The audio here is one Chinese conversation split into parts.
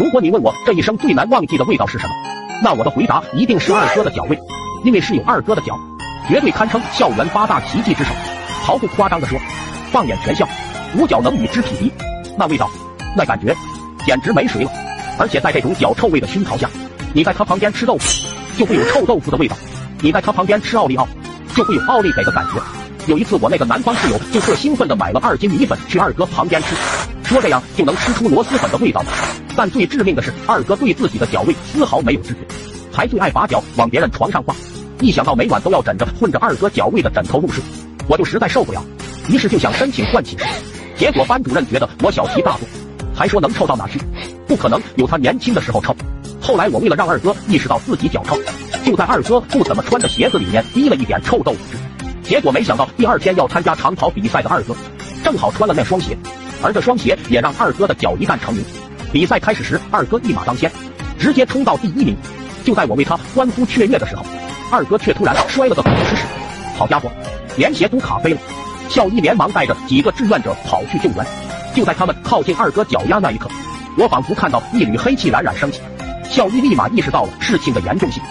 如果你问我这一生最难忘记的味道是什么，那我的回答一定是二哥的脚味，因为是有二哥的脚，绝对堪称校园八大奇迹之首。毫不夸张的说，放眼全校，五脚能与之匹敌。那味道，那感觉，简直没谁了。而且在这种脚臭味的熏陶下，你在他旁边吃豆腐，就会有臭豆腐的味道；你在他旁边吃奥利奥，就会有奥利给的感觉。有一次，我那个南方室友就特兴奋的买了二斤米粉去二哥旁边吃，说这样就能吃出螺蛳粉的味道。但最致命的是，二哥对自己的脚味丝毫没有知觉，还最爱把脚往别人床上挂。一想到每晚都要枕着混着二哥脚味的枕头入睡，我就实在受不了，于是就想申请换寝室。结果班主任觉得我小题大做，还说能臭到哪去？不可能有他年轻的时候臭。后来我为了让二哥意识到自己脚臭，就在二哥不怎么穿的鞋子里面滴了一点臭豆腐汁。结果没想到第二天要参加长跑比赛的二哥，正好穿了那双鞋，而这双鞋也让二哥的脚一战成名。比赛开始时，二哥一马当先，直接冲到第一名。就在我为他欢呼雀跃的时候，二哥却突然摔了个狗吃屎，好家伙，连鞋都卡飞了。校医连忙带着几个志愿者跑去救援。就在他们靠近二哥脚丫那一刻，我仿佛看到一缕黑气冉冉升起。校医立马意识到了事情的严重性，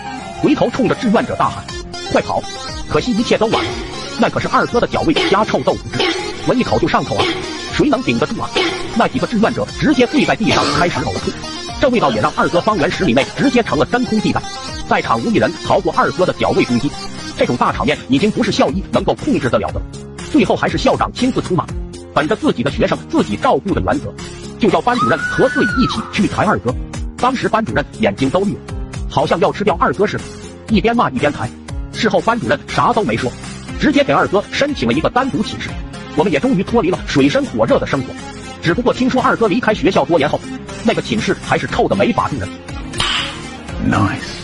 回头冲着志愿者大喊：“快跑！”可惜一切都晚了，那可是二哥的脚味加臭豆腐汁，闻一口就上头啊！谁能顶得住啊？那几个志愿者直接跪在地上开始呕吐，这味道也让二哥方圆十里内直接成了真空地带，在场无一人逃过二哥的脚位攻击。这种大场面已经不是校医能够控制得了的，最后还是校长亲自出马，本着自己的学生自己照顾的原则，就叫班主任和自己一起去抬二哥。当时班主任眼睛都绿了，好像要吃掉二哥似的，一边骂一边抬。事后，班主任啥都没说，直接给二哥申请了一个单独寝室。我们也终于脱离了水深火热的生活。只不过听说二哥离开学校多年后，那个寝室还是臭的没法住人。Nice。